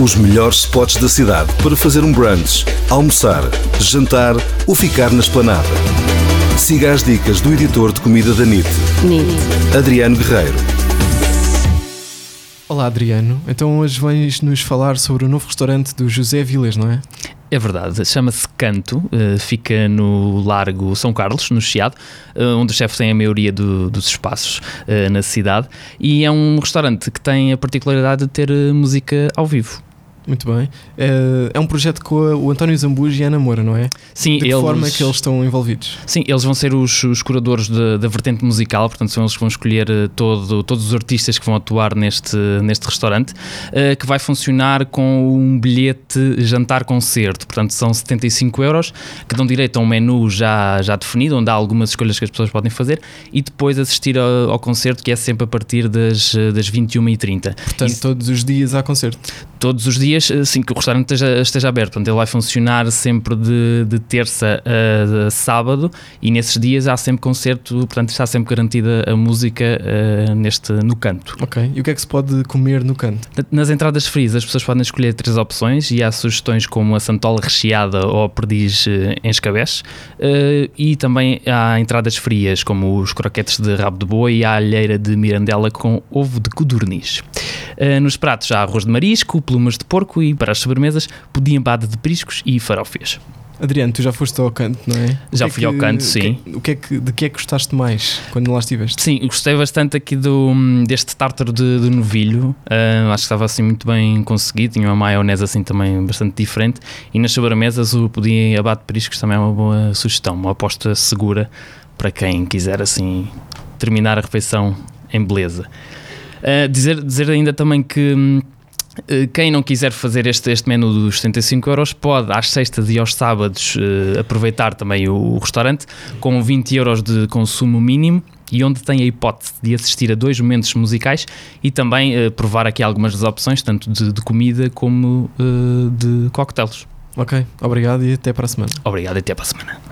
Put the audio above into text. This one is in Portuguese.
Os melhores spots da cidade para fazer um brunch, almoçar, jantar ou ficar na esplanada. Siga as dicas do editor de comida da NIT, NIT. Adriano Guerreiro. Olá Adriano, então hoje vens nos falar sobre o novo restaurante do José Vilas, não é? É verdade, chama-se Canto, uh, fica no Largo São Carlos, no Chiado, uh, onde os chefes têm a maioria do, dos espaços uh, na cidade, e é um restaurante que tem a particularidade de ter música ao vivo. Muito bem. É, é um projeto com o António Zambujo e a Ana Moura, não é? Sim, De que eles... forma é que eles estão envolvidos? Sim, eles vão ser os, os curadores da vertente musical, portanto são eles que vão escolher eh, todo, todos os artistas que vão atuar neste, neste restaurante, uh, que vai funcionar com um bilhete jantar-concerto, portanto são 75 euros, que dão direito a um menu já, já definido, onde há algumas escolhas que as pessoas podem fazer, e depois assistir ao, ao concerto, que é sempre a partir das, das 21h30. Portanto, e, todos os dias há concerto? Todos os dias dias assim, que o restaurante esteja, esteja aberto. Portanto, ele vai funcionar sempre de, de terça a, a, sábado e nesses dias há sempre concerto, portanto está sempre garantida a música uh, neste, no canto. Ok. E o que é que se pode comer no canto? Nas entradas frias as pessoas podem escolher três opções e há sugestões como a santola recheada ou a perdiz em escabeche uh, e também há entradas frias como os croquetes de rabo de boi e a alheira de mirandela com ovo de codorniz. Nos pratos há arroz de marisco, plumas de porco e para as sobremesas pudim bade de priscos e farofes. Adriano, tu já foste ao canto, não é? Já é fui que, ao canto, sim. O que, é que, de que é que gostaste mais quando lá estiveste? Sim, gostei bastante aqui do, deste tártaro de, de novilho. Uh, acho que estava assim muito bem conseguido. Tinha uma maionese assim também bastante diferente. E nas sobremesas o pudim abate de priscos também é uma boa sugestão, uma aposta segura para quem quiser assim terminar a refeição em beleza. Uh, dizer, dizer ainda também que hum, eh, quem não quiser fazer este, este menu dos 75 euros pode às sextas e aos sábados uh, aproveitar também o, o, restaurante com 20 euros de consumo mínimo e onde tem a hipótese de assistir a dois momentos musicais e também uh, provar aqui algumas das opções, tanto de, de comida como uh, de coquetéis. Ok, obrigado e até para a semana. Obrigado e até para a semana.